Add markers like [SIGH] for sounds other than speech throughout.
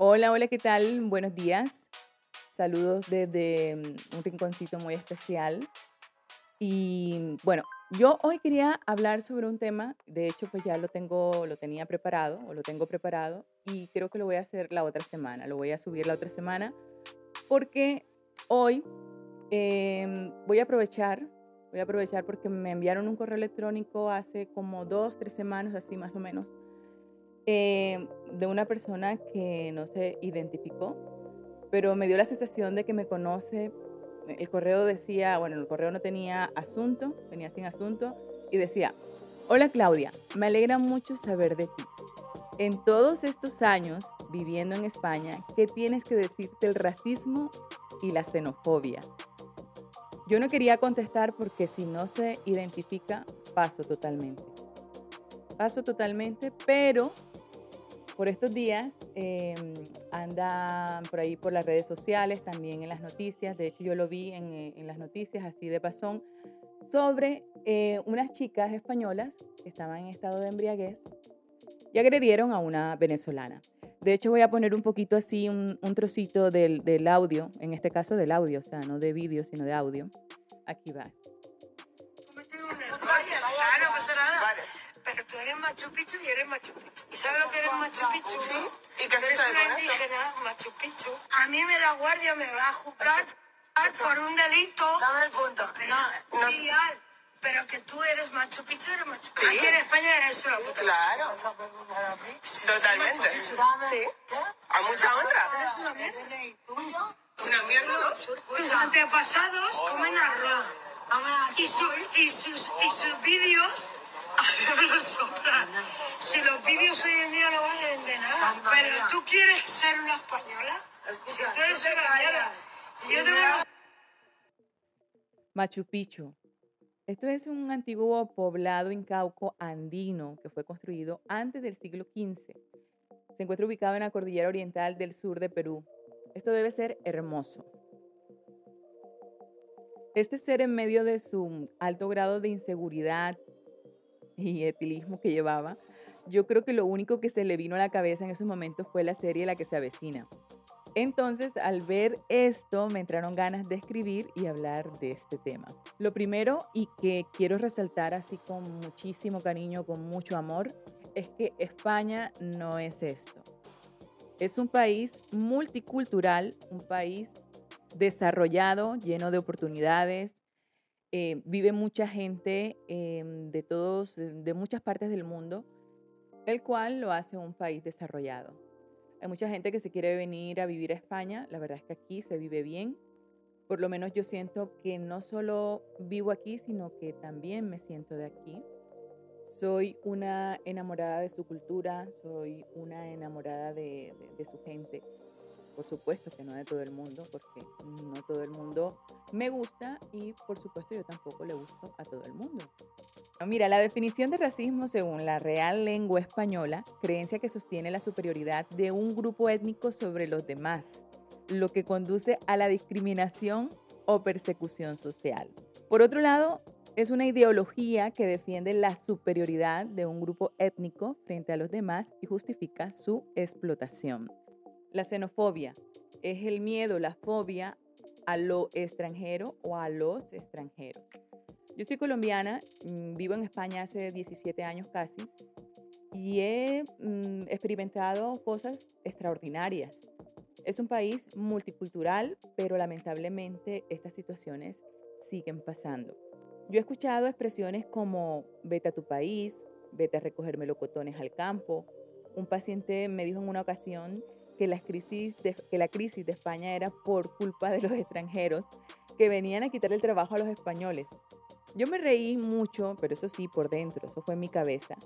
Hola, hola, ¿qué tal? Buenos días. Saludos desde mm, un rinconcito muy especial. Y bueno, yo hoy quería hablar sobre un tema, de hecho pues ya lo tengo, lo tenía preparado o lo tengo preparado y creo que lo voy a hacer la otra semana, lo voy a subir la otra semana porque hoy em, voy a aprovechar, voy a aprovechar porque me enviaron un correo electrónico hace como dos, tres semanas, así más o menos, em, de una persona que no se identificó, pero me dio la sensación de que me conoce el correo decía, bueno, el correo no tenía asunto, venía sin asunto, y decía, hola Claudia, me alegra mucho saber de ti. En todos estos años viviendo en España, ¿qué tienes que decirte el racismo y la xenofobia? Yo no quería contestar porque si no se identifica, paso totalmente. Paso totalmente, pero por estos días em, andan por ahí por las redes sociales, también en las noticias, de hecho yo lo vi en, eh, las noticias así de pasón, sobre eh, unas chicas españolas que estaban en estado de embriaguez y agredieron a una venezolana. De hecho voy a poner un poquito así, un, trocito del, del audio, en este caso del audio, o sea, no de vídeo, sino de audio. Aquí va. Pero tú eres Machu Picchu y eres Machu Picchu. ¿Y sabes lo que eres Machu Picchu? ¿Y qué se Eres una indígena, Machu Picchu. A mí me la guardia me va a juzgar por un delito. Dame el punto. No, no. Pero que tú eres Machu Picchu, eres Machu Picchu. Aquí en España eres una puta. Claro. Totalmente. Sí. A mucha honra. Eres una mierda. Una mierda. Tus antepasados comen arroz. Y, su- y sus, los soplan. Si los vídeos hoy en día no valen de nada. Pero tú quieres ser una española. Si tú eres una mierda. y Yo tengo los Machu Picchu. Esto es un antiguo poblado incauco andino que fue construido antes del siglo XV. Se encuentra ubicado en la cordillera oriental del sur de Perú. Esto debe ser hermoso. Este ser en medio de su alto grado de inseguridad y etilismo que llevaba, yo creo que lo único que se le vino a la cabeza en esos momentos fue la serie La que se avecina. Entonces, al ver esto, me entraron ganas de escribir y hablar de este tema. Lo primero y que quiero resaltar así con muchísimo cariño, con mucho amor, es que España no es esto. Es un país multicultural, un país desarrollado, lleno de oportunidades. Eh, vive mucha gente eh, de todos, de muchas partes del mundo, el cual lo hace un país desarrollado. Hay mucha gente que se quiere venir a vivir a España. La verdad es que aquí se vive bien. Por lo menos yo siento que no solo vivo aquí, sino que también me siento de aquí. Soy una enamorada de su cultura, soy una enamorada de, de- de su gente. Por supuesto que no de todo el mundo, porque no todo el mundo me gusta y por supuesto yo tampoco le gusto a todo el mundo. Mira, la definición de racismo según la Real Lengua Española, creencia que sostiene la superioridad de un grupo étnico sobre los demás, lo que conduce a la discriminación o persecución social. Por otro lado, es una ideología que defiende la superioridad de un grupo étnico frente a los demás y justifica su explotación. La xenofobia es el miedo, la fobia a lo extranjero o a los extranjeros. Yo soy colombiana, mm, vivo en España hace 17 años casi y he mm, experimentado cosas extraordinarias. Es un país multicultural, pero lamentablemente estas situaciones siguen pasando. Yo he escuchado expresiones como vete a tu país, vete a recoger melocotones al campo. Un paciente me dijo en una ocasión que, las crisis de, que la crisis de España era por culpa de los extranjeros que venían a quitar el trabajo a los españoles. Yo me reí mucho, pero eso sí, por dentro, eso fue en mi cabeza,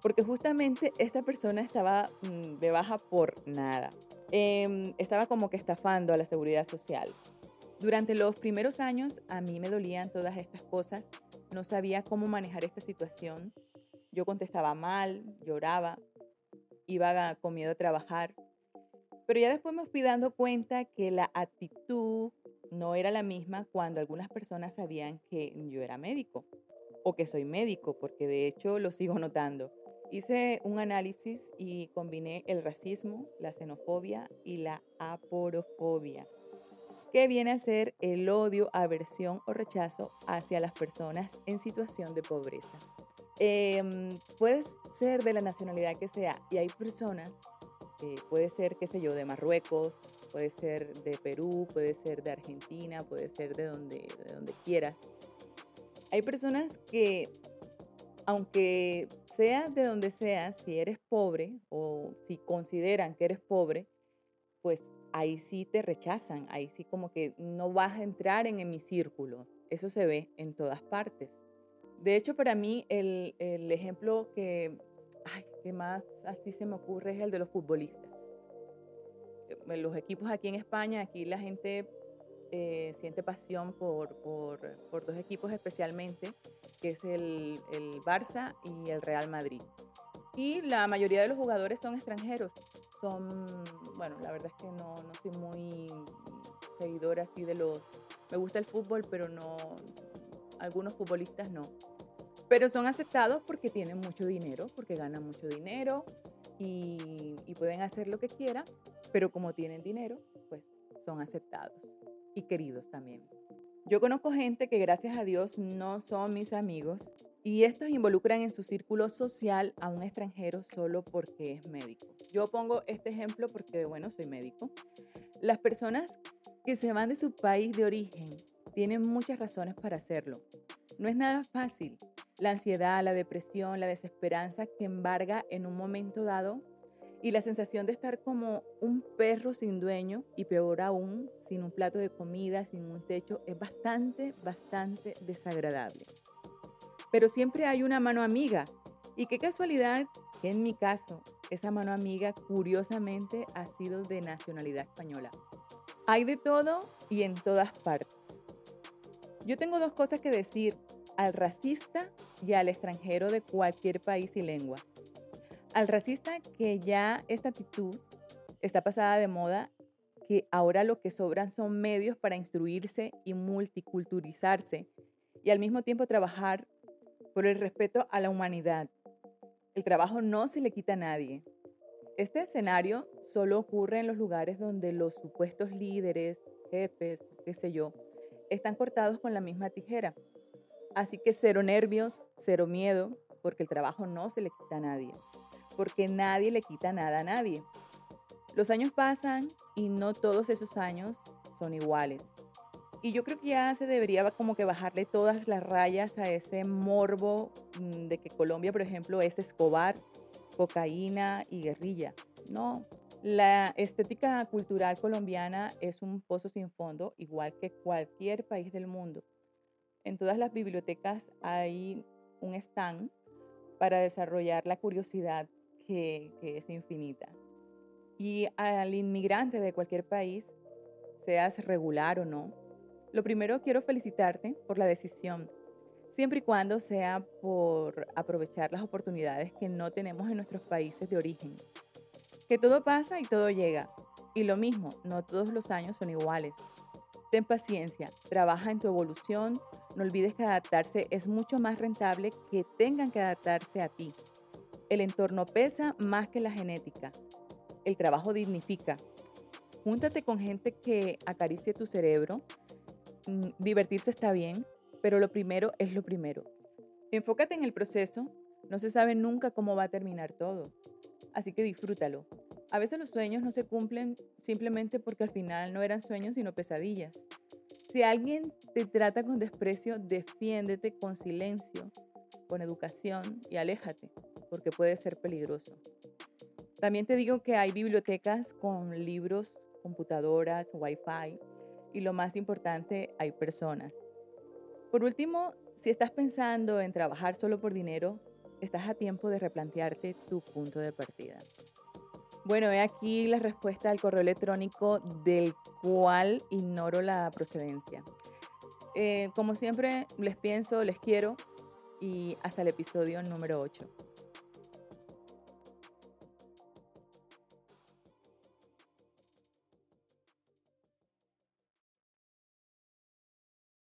porque justamente esta persona estaba mm, de baja por nada. Em, estaba como que estafando a la seguridad social. Durante los primeros años a mí me dolían todas estas cosas, no sabía cómo manejar esta situación. Yo contestaba mal, lloraba, iba con miedo a trabajar. Pero ya después me fui dando cuenta que la actitud no era la misma cuando algunas personas sabían que yo era médico o que soy médico, porque de hecho lo sigo [LAUGHS] notando. Hice un análisis y combiné el racismo, la xenofobia y la aporofobia, que viene a ser el odio, aversión o rechazo hacia las personas en situación de pobreza. Eh, puedes ser de la nacionalidad que sea y hay personas, eh, puede ser, qué sé yo, de Marruecos, puede ser de Perú, puede ser de Argentina, puede ser de donde, de donde quieras. Hay personas que, aunque seas de donde seas, si eres pobre o si consideran que eres pobre, pues ahí sí te rechazan, ahí sí como que no vas a entrar en, en mi círculo. Eso se ve en todas partes. De hecho, para mí el, el ejemplo que, ay, que más así se me ocurre es el de los futbolistas. Eh, los equipos aquí en España, aquí la gente eh, siente pasión por, por, por, dos equipos especialmente, que es el, el, Barça y el Real Madrid. Y la mayoría de los jugadores son extranjeros. Son, bueno, la verdad es que no, no soy muy seguidora así de los... Me gusta el fútbol, pero no... Algunos futbolistas no. Pero son aceptados porque tienen mucho dinero, porque ganan mucho dinero y, y pueden hacer lo que quieran, pero como tienen dinero, pues son aceptados y queridos también. Yo conozco gente que gracias a Dios no son mis amigos y estos involucran en su círculo social a un extranjero solo porque es médico. Yo pongo este ejemplo porque, bueno, soy médico. Las personas que se van de su país de origen tienen muchas razones para hacerlo. No es nada fácil. La ansiedad, la depresión, la desesperanza que embarga en un momento dado y la sensación de estar como un perro sin dueño y peor aún, sin un plato de comida, sin un techo, es bastante, bastante desagradable. Pero siempre hay una mano amiga. Y qué casualidad que en mi caso, esa mano amiga curiosamente ha sido de nacionalidad española. Hay de todo y en todas partes. Yo tengo dos cosas que decir al racista y al extranjero de cualquier país y lengua al racista que ya esta actitud está pasada de moda, que ahora lo que sobran son medios para instruirse y multiculturalizarse y al mismo tiempo trabajar por el respeto a la humanidad. El trabajo no se le quita a nadie. Este escenario solo ocurre en los lugares donde los supuestos líderes, jefes, qué sé yo, están cortados con la misma tijera. Así que cero nervios, cero miedo, porque el trabajo no se le quita a nadie porque nadie le quita nada a nadie. Los años pasan y no todos esos años son iguales. Y yo creo que ya se debería como que bajarle todas las rayas a ese morbo mm, de que Colombia, por ejemplo, es Escobar, cocaína y guerrilla. No, la estética cultural colombiana es un pozo sin fondo, igual que cualquier país del mundo. En todas las bibliotecas hay un stand para desarrollar la curiosidad que, es infinita. Y al inmigrante de cualquier país, seas regular o no, lo primero quiero felicitarte por la decisión, siempre y cuando sea por aprovechar las oportunidades que no tenemos en nuestros países de origen. Que todo pasa y todo llega. Y lo mismo, no todos los años son iguales. Ten paciencia, trabaja en tu evolución, no olvides que adaptarse es mucho más rentable que tengan que adaptarse a ti. El entorno pesa más que la genética. El trabajo dignifica. Júntate con gente que acaricie tu cerebro. Mm, divertirse está bien, pero lo primero es lo primero. Enfócate en el proceso. No se sabe nunca cómo va a terminar todo. Así que disfrútalo. A veces los sueños no se cumplen simplemente porque al final no eran sueños sino pesadillas. Si alguien te trata con desprecio, defiéndete con silencio, con educación y aléjate porque puede ser peligroso. También te digo que hay bibliotecas con libros, computadoras, wifi y lo más importante, hay personas. Por último, si estás pensando en trabajar solo por dinero, estás a tiempo de replantearte tu punto de partida. Bueno, he aquí la respuesta al correo electrónico del cual ignoro la procedencia. Eh, como siempre, les pienso, les quiero y hasta el episodio número 8.